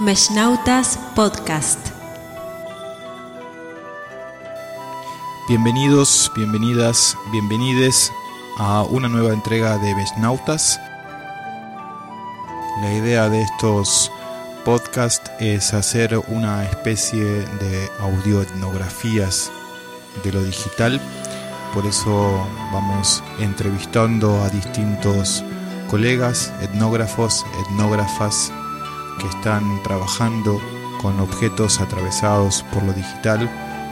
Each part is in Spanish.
Meshnautas Podcast. Bienvenidos, bienvenidas, bienvenides a una nueva entrega de Meshnautas. La idea de estos podcasts es hacer una especie de audioetnografías de lo digital. Por eso vamos entrevistando a distintos colegas, etnógrafos, etnógrafas que están trabajando con objetos atravesados por lo digital,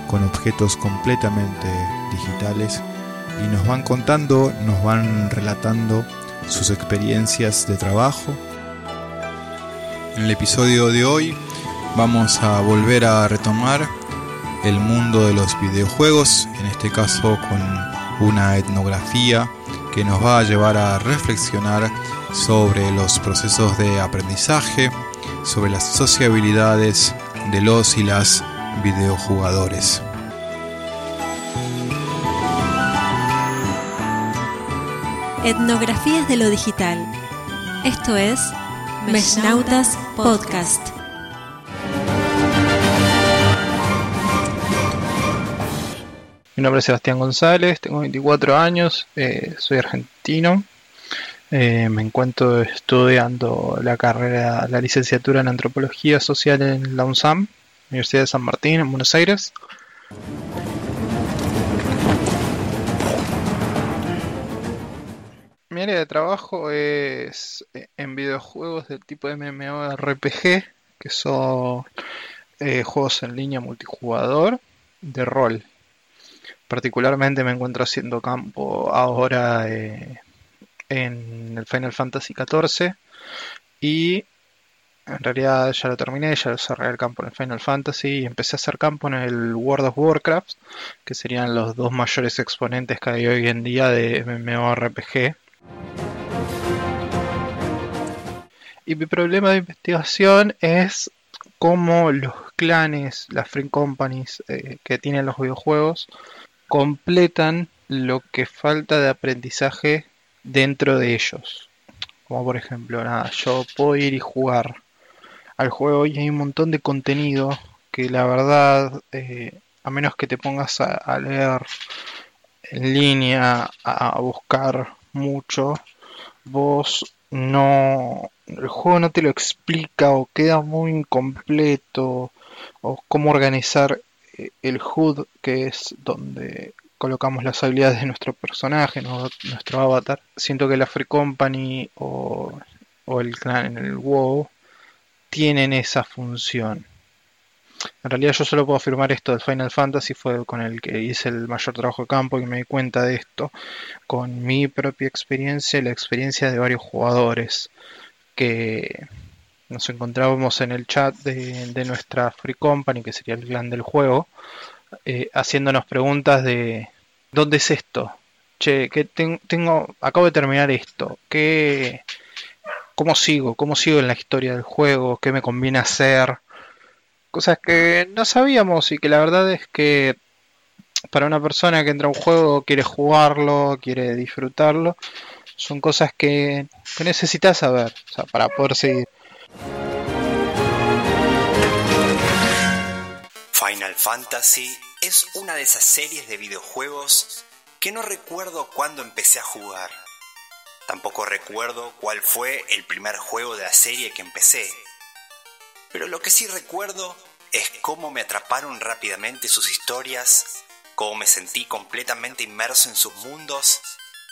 con objetos completamente digitales y nos van contando, nos van relatando sus experiencias de trabajo. En el episodio de hoy vamos a volver a retomar el mundo de los videojuegos, en este caso con una etnografía que nos va a llevar a reflexionar sobre los procesos de aprendizaje, sobre las sociabilidades de los y las videojugadores. Etnografías de lo digital. Esto es Meshnautas Podcast. Mi nombre es Sebastián González, tengo 24 años, eh, soy argentino. Eh, me encuentro estudiando la carrera, la licenciatura en Antropología Social en la UNSAM, Universidad de San Martín, en Buenos Aires. Mi área de trabajo es eh, en videojuegos del tipo MMORPG, que son eh, juegos en línea multijugador de rol. Particularmente me encuentro haciendo campo ahora eh, en el Final Fantasy XIV y en realidad ya lo terminé, ya lo cerré el campo en el Final Fantasy y empecé a hacer campo en el World of Warcraft, que serían los dos mayores exponentes que hay hoy en día de MMORPG. Y mi problema de investigación es cómo los clanes, las free companies eh, que tienen los videojuegos, completan lo que falta de aprendizaje dentro de ellos. Como por ejemplo, nada, yo puedo ir y jugar al juego y hay un montón de contenido que la verdad, eh, a menos que te pongas a, leer en línea, a, a buscar mucho, vos no el juego no te lo explica o queda muy incompleto o cómo organizar eh, el HUD que es donde colocamos las habilidades de nuestro personaje, nuestro avatar. Siento que la Free Company o, el clan en el WoW tienen esa función. En realidad yo solo puedo afirmar esto del Final Fantasy, fue con el que hice el mayor trabajo de campo y me di cuenta de esto, con mi propia experiencia y la experiencia de varios jugadores que nos encontrábamos en el chat de nuestra Free Company, que sería el clan del juego, eh, haciéndonos preguntas de ¿dónde es esto? Che, que tengo, acabo de terminar esto, ¿qué, ¿cómo sigo? ¿Cómo sigo en la historia del juego? ¿Qué me conviene hacer? Cosas que no sabíamos y que la verdad es que para una persona que entra a un juego, quiere jugarlo, quiere disfrutarlo, son cosas que, que necesitas saber o sea, para poder seguir. Fantasy es una de esas series de videojuegos que no recuerdo cuándo empecé a jugar. Tampoco recuerdo cuál fue el primer juego de la serie que empecé. Pero lo que sí recuerdo es cómo me atraparon rápidamente sus historias, cómo me sentí completamente inmerso en sus mundos,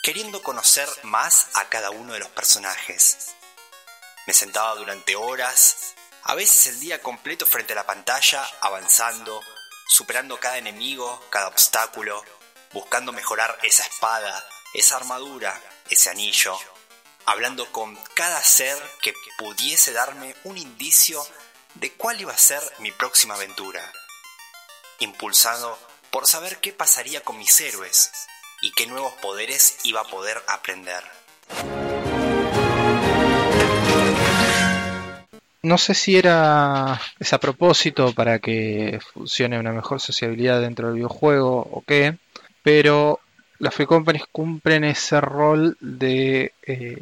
queriendo conocer más a cada uno de los personajes. Me sentaba durante horas, a veces el día completo frente a la pantalla, avanzando, superando cada enemigo, cada obstáculo, buscando mejorar esa espada, esa armadura, ese anillo, hablando con cada ser que pudiese darme un indicio de cuál iba a ser mi próxima aventura, impulsado por saber qué pasaría con mis héroes y qué nuevos poderes iba a poder aprender. No sé si era es a propósito para que funcione una mejor sociabilidad dentro del videojuego o qué, pero las free companies cumplen ese rol de, eh,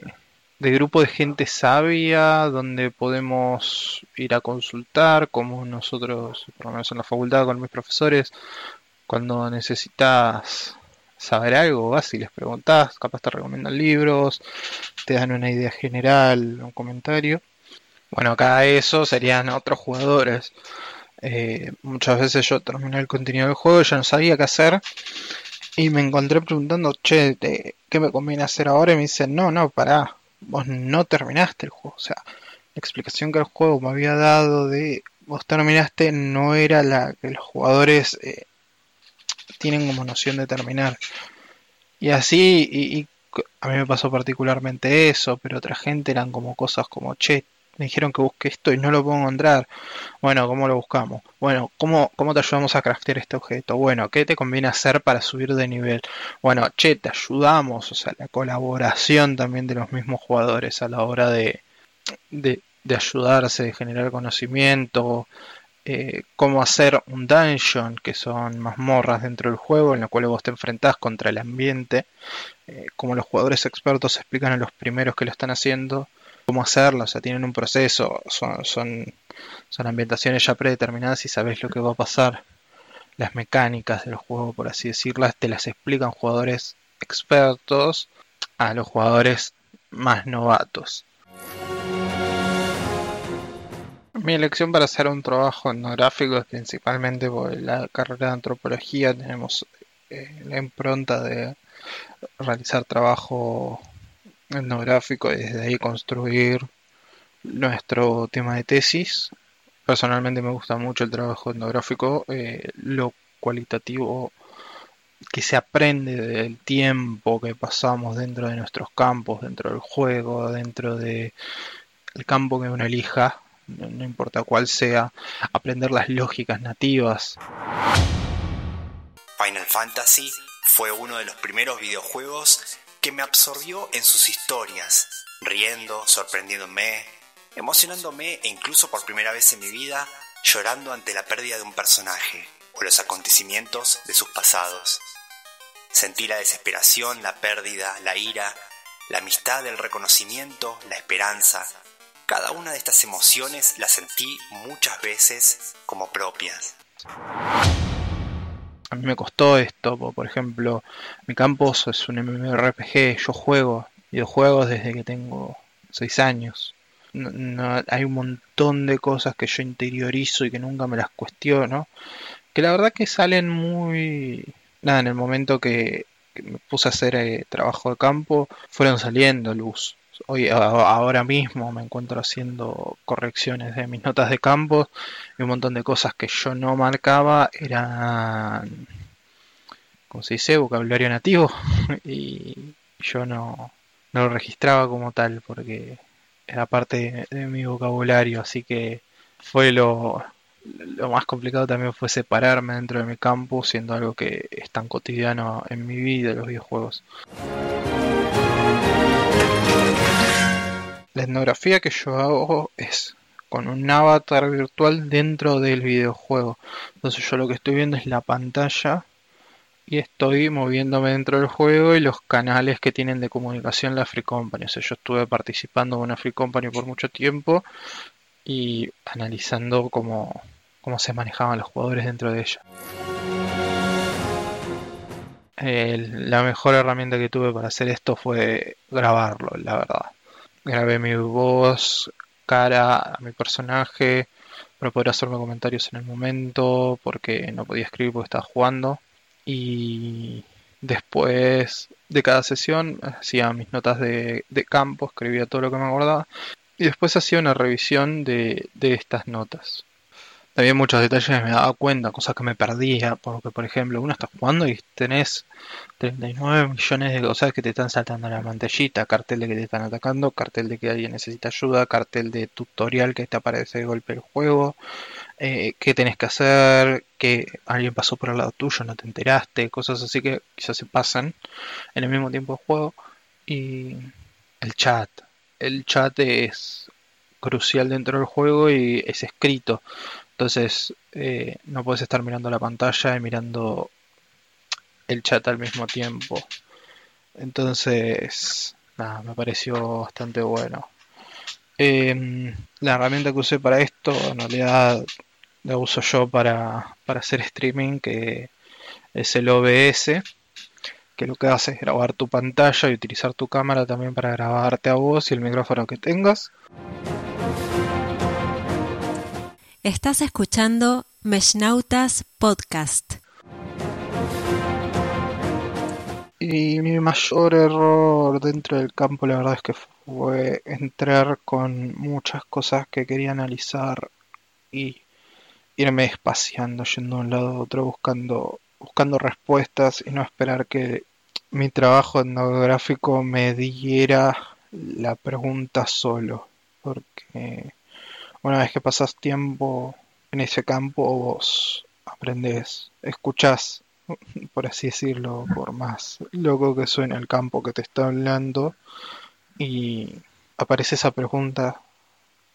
de grupo de gente sabia donde podemos ir a consultar, como nosotros, por lo menos en la facultad con mis profesores, cuando necesitas saber algo, vas y les preguntas, capaz te recomiendan libros, te dan una idea general, un comentario. Bueno, acá eso serían otros jugadores. Eh, muchas veces yo terminé el contenido del juego y ya no sabía qué hacer y me encontré preguntando, che, ¿qué me conviene hacer ahora? Y me dicen, no, no, pará, vos no terminaste el juego. O sea, la explicación que el juego me había dado de vos terminaste no era la que los jugadores eh, tienen como noción de terminar. Y así, y, a mí me pasó particularmente eso, pero otra gente eran como cosas como, che, me dijeron que busque esto y no lo puedo encontrar. Bueno, ¿cómo lo buscamos? Bueno, ¿cómo, ¿cómo te ayudamos a craftear este objeto? Bueno, ¿qué te conviene hacer para subir de nivel? Bueno, che, te ayudamos, o sea, la colaboración también de los mismos jugadores a la hora de, de, ayudarse, de generar conocimiento, eh, cómo hacer un dungeon, que son mazmorras dentro del juego, en la cual vos te enfrentás contra el ambiente, eh, como los jugadores expertos explican a los primeros que lo están haciendo, cómo hacerlo, o sea, tienen un proceso, son, son, son ambientaciones ya predeterminadas y sabes lo que va a pasar. Las mecánicas del juego, por así decirlas, te las explican jugadores expertos a los jugadores más novatos. Mi elección para hacer un trabajo etnográfico es principalmente por la carrera de antropología. Tenemos eh, la impronta de realizar trabajo etnográfico y desde ahí construir nuestro tema de tesis. Personalmente me gusta mucho el trabajo etnográfico, eh, lo cualitativo que se aprende del tiempo que pasamos dentro de nuestros campos, dentro del juego, dentro del campo que uno elija, no importa cuál sea, aprender las lógicas nativas. Final Fantasy fue uno de los primeros videojuegos que me absorbió en sus historias, riendo, sorprendiéndome, emocionándome e incluso por primera vez en mi vida llorando ante la pérdida de un personaje o los acontecimientos de sus pasados. Sentí la desesperación, la pérdida, la ira, la amistad, el reconocimiento, la esperanza. Cada una de estas emociones las sentí muchas veces como propias a mí me costó esto, por ejemplo, mi campus es un MMORPG, yo juego videojuegos desde que tengo 6 años. No, hay un montón de cosas que yo interiorizo y que nunca me las cuestiono, que la verdad que salen muy... Nada, en el momento que, me puse a hacer eh, trabajo de campo, fueron saliendo luz hoy ahora mismo me encuentro haciendo correcciones de mis notas de campo y un montón de cosas que yo no marcaba eran como se dice vocabulario nativo. Y yo no, no lo registraba como tal porque era parte de mi vocabulario. Así que fue lo, lo más complicado también fue separarme dentro de mi campo siendo algo que es tan cotidiano en mi vida los videojuegos La etnografía que yo hago es con un avatar virtual dentro del videojuego. Entonces yo lo que estoy viendo es la pantalla y estoy moviéndome dentro del juego y los canales que tienen de comunicación la Free Company. Yo estuve participando en una Free Company por mucho tiempo y analizando cómo, cómo se manejaban los jugadores dentro de ella. La mejor herramienta que tuve para hacer esto fue grabarlo, la verdad. Grabé mi voz, cara a mi personaje para poder hacerme comentarios en el momento porque no podía escribir porque estaba jugando. Y después de cada sesión hacía mis notas de, campo, escribía todo lo que me acordaba. Y después hacía una revisión de, de estas notas. También muchos detalles me daba cuenta, cosas que me perdía, porque por ejemplo uno está jugando y tenés 39 millones de cosas que te están saltando en la pantallita, cartel de que te están atacando, cartel de que alguien necesita ayuda, cartel de tutorial que te aparece de golpe el juego, eh, qué tenés que hacer, que alguien pasó por el lado tuyo, no te enteraste, cosas así que quizás se pasan en el mismo tiempo de juego. Y el chat, el chat es crucial dentro del juego y es escrito. Entonces eh, no puedes estar mirando la pantalla y mirando el chat al mismo tiempo. Entonces nada, me pareció bastante bueno. Em, la herramienta que usé para esto, en realidad la uso yo para, para hacer streaming, que es el OBS, que lo que hace es grabar tu pantalla y utilizar tu cámara también para grabarte a vos y el micrófono que tengas. Estás escuchando Meshnautas Podcast. Y mi mayor error dentro del campo, la verdad es que fue entrar con muchas cosas que quería analizar y irme espaciando, yendo de un lado a otro, buscando, buscando respuestas y no esperar que mi trabajo etnográfico me diera la pregunta solo. Porque una vez que pasas tiempo en ese campo, vos aprendes, escuchás por así decirlo, por más loco que suene el campo que te está hablando, y aparece esa pregunta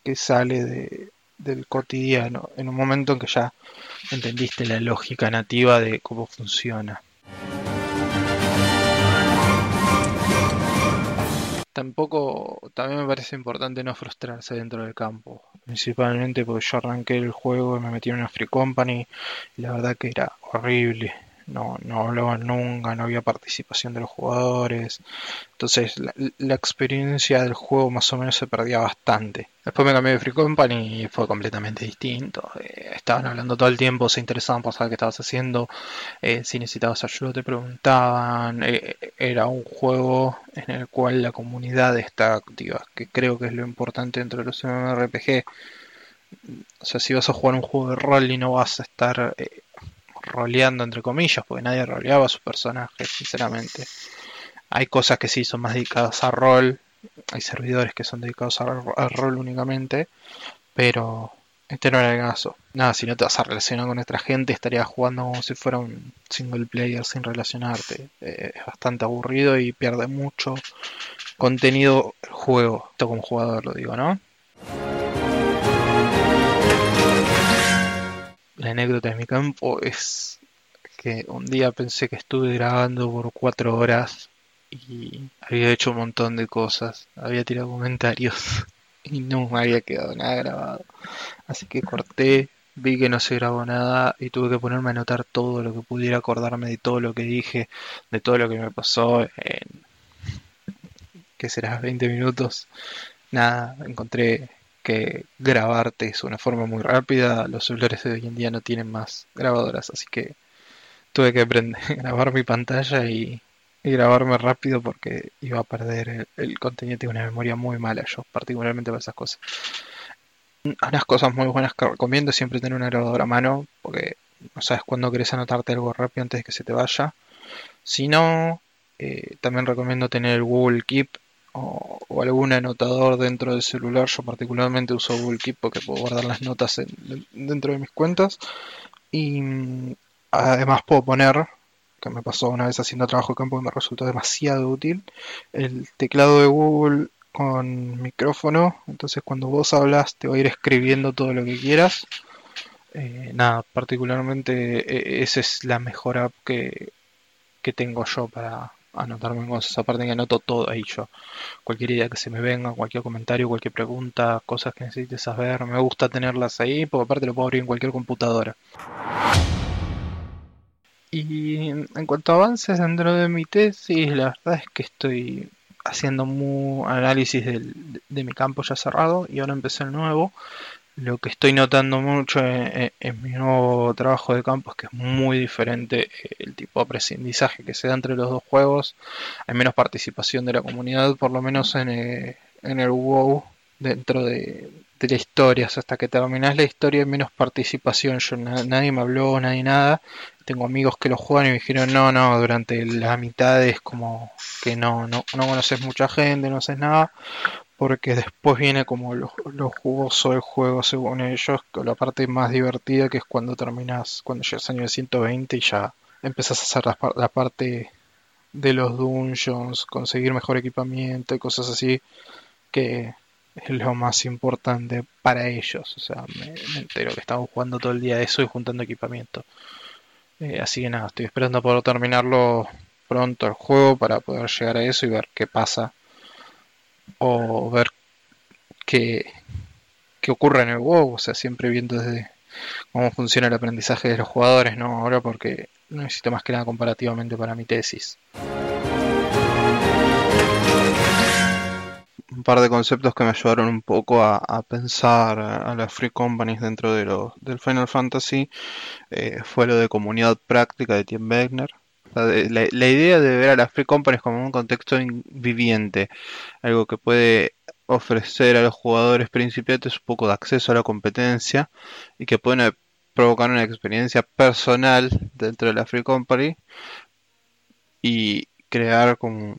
que sale de, del cotidiano, en un momento en que ya entendiste la lógica nativa de cómo funciona. Tampoco, también me parece importante no frustrarse dentro del campo, principalmente porque yo arranqué el juego y me metí en una free company y la verdad que era horrible no, no hablaban nunca, no había participación de los jugadores. Entonces la, experiencia del juego más o menos se perdía bastante. Después me cambié de Free Company y fue completamente distinto. Eh, estaban hablando todo el tiempo, se interesaban por saber qué estabas haciendo, eh, si necesitabas ayuda te preguntaban. Eh, era un juego en el cual la comunidad está activa, que creo que es lo importante dentro de los MMORPG. O sea, si vas a jugar un juego de rol y no vas a estar roleando entre comillas, porque nadie roleaba a su personaje, sinceramente. Hay cosas que sí son más dedicadas a rol, hay servidores que son dedicados al rol únicamente, pero este no era el caso. Nada, si no te vas a relacionar con otra gente, estarías jugando como si fuera un single player sin relacionarte. Eh, es bastante aburrido y pierde mucho contenido el juego. Esto como jugador lo digo, ¿no? La anécdota de mi campo es que un día pensé que estuve grabando por cuatro horas y había hecho un montón de cosas, había tirado comentarios y no me había quedado nada grabado. Así que corté, vi que no se grabó nada y tuve que ponerme a anotar todo lo que pudiera acordarme de todo lo que dije, de todo lo que me pasó en, ¿qué será? 20 minutos. Nada, encontré que grabarte es una forma muy rápida. Los celulares de hoy en día no tienen más grabadoras, así que tuve que aprender grabar mi pantalla y, grabarme rápido porque iba a perder el, contenido. Tengo una memoria muy mala, yo particularmente para esas cosas. Unas cosas muy buenas que recomiendo siempre tener una grabadora a mano porque no sabes cuándo querés anotarte algo rápido antes de que se te vaya. Si no, eh, también recomiendo tener el Google Keep o, algún anotador dentro del celular. Yo particularmente uso Google Keep porque puedo guardar las notas dentro de mis cuentas. Y mm, además puedo poner, que me pasó una vez haciendo trabajo de campo y me resultó demasiado útil, el teclado de Google con micrófono. Entonces cuando vos hablas te va a ir escribiendo todo lo que quieras. Eh, nada, particularmente e, esa es la mejor app que, que tengo yo para, anotarme cosas. Aparte que anoto todo ahí yo. Cualquier idea que se me venga, cualquier comentario, cualquier pregunta, cosas que necesites saber, me gusta tenerlas ahí, porque aparte lo puedo abrir en cualquier computadora. Y en cuanto a avances dentro de mi tesis, la verdad es que estoy haciendo un análisis de mi campo ya cerrado y ahora empecé el nuevo. Lo que estoy notando mucho en, mi nuevo trabajo de campo es que es muy diferente eh, el tipo de aprendizaje que se da entre los dos juegos. Hay menos participación de la comunidad, por lo menos en, eh, el WoW, dentro de, la historia. hasta que terminas la historia hay menos participación. Yo, nadie me habló, nadie nada. Tengo amigos que lo juegan y me dijeron, no, no, durante la mitad es como que no, no, no conoces mucha gente, no haces nada porque después viene como lo, jugoso del juego según ellos, la parte más divertida que es cuando terminas, cuando llegas a nivel 120 y ya empezás a hacer la, parte de los dungeons, conseguir mejor equipamiento y cosas así, que es lo más importante para ellos. O sea, me, entero que estamos jugando todo el día eso y juntando equipamiento. Eh, así que nada, estoy esperando poder terminarlo pronto el juego para poder llegar a eso y ver qué pasa o ver qué, qué ocurre en el WoW, o sea, siempre viendo desde cómo funciona el aprendizaje de los jugadores, ¿no? Ahora porque necesito más que nada comparativamente para mi tesis. Un par de conceptos que me ayudaron un poco a, pensar a, las free companies dentro de lo, del Final Fantasy eh, fue lo de comunidad práctica de Tim Wegner. La, idea de ver a las free companies como un contexto viviente, algo que puede ofrecer a los jugadores principiantes un poco de acceso a la competencia y que pueden provocar una experiencia personal dentro de la Free Company y crear como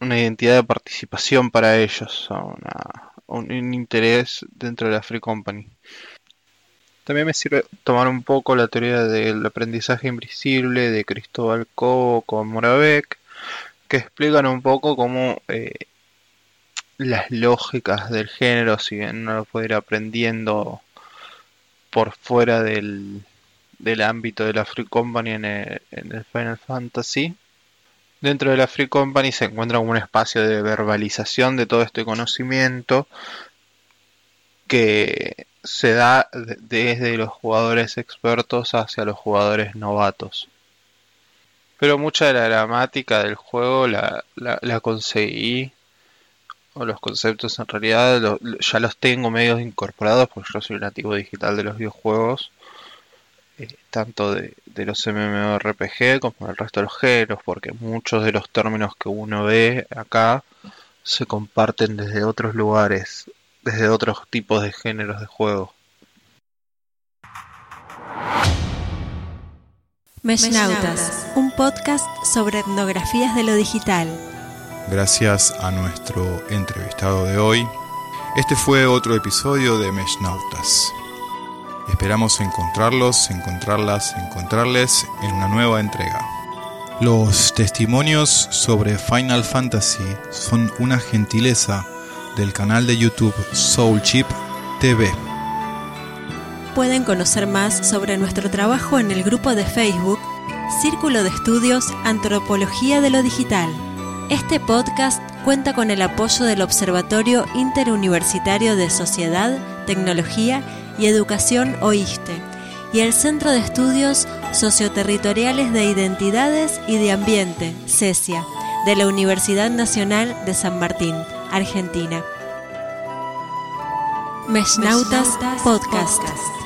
una identidad de participación para ellos, un, interés dentro de la Free Company. También me sirve tomar un poco la teoría del aprendizaje invisible de Cristóbal Cobo con Moravec, que explican un poco cómo eh, las lógicas del género, si bien uno lo puede ir aprendiendo por fuera del, del ámbito de la Free Company en el, en el, Final Fantasy. Dentro de la Free Company se encuentra un espacio de verbalización de todo este conocimiento que se da desde los jugadores expertos hacia los jugadores novatos. Pero mucha de la gramática del juego la, la, la conseguí o los conceptos en realidad ya los tengo medios incorporados porque yo soy nativo digital de los videojuegos eh, tanto de, los MMORPG como del resto de los géneros porque muchos de los términos que uno ve acá se comparten desde otros lugares desde otros tipos de géneros de juego Meshnautas, un podcast sobre etnografías de lo digital gracias a nuestro entrevistado de hoy. Este fue otro episodio de Meshnautas. Esperamos encontrarlos, encontrarlas, encontrarles en una nueva entrega. Los testimonios sobre Final Fantasy son una gentileza del canal de YouTube Soulchip TV. Pueden conocer más sobre nuestro trabajo en el grupo de Facebook Círculo de Estudios Antropología de lo Digital. Este podcast cuenta con el apoyo del Observatorio Interuniversitario de Sociedad, Tecnología y Educación OISTE y el Centro de Estudios Socioterritoriales de Identidades y de Ambiente, CESIA, de la Universidad Nacional de San Martín, Argentina. Meshnautas Podcast.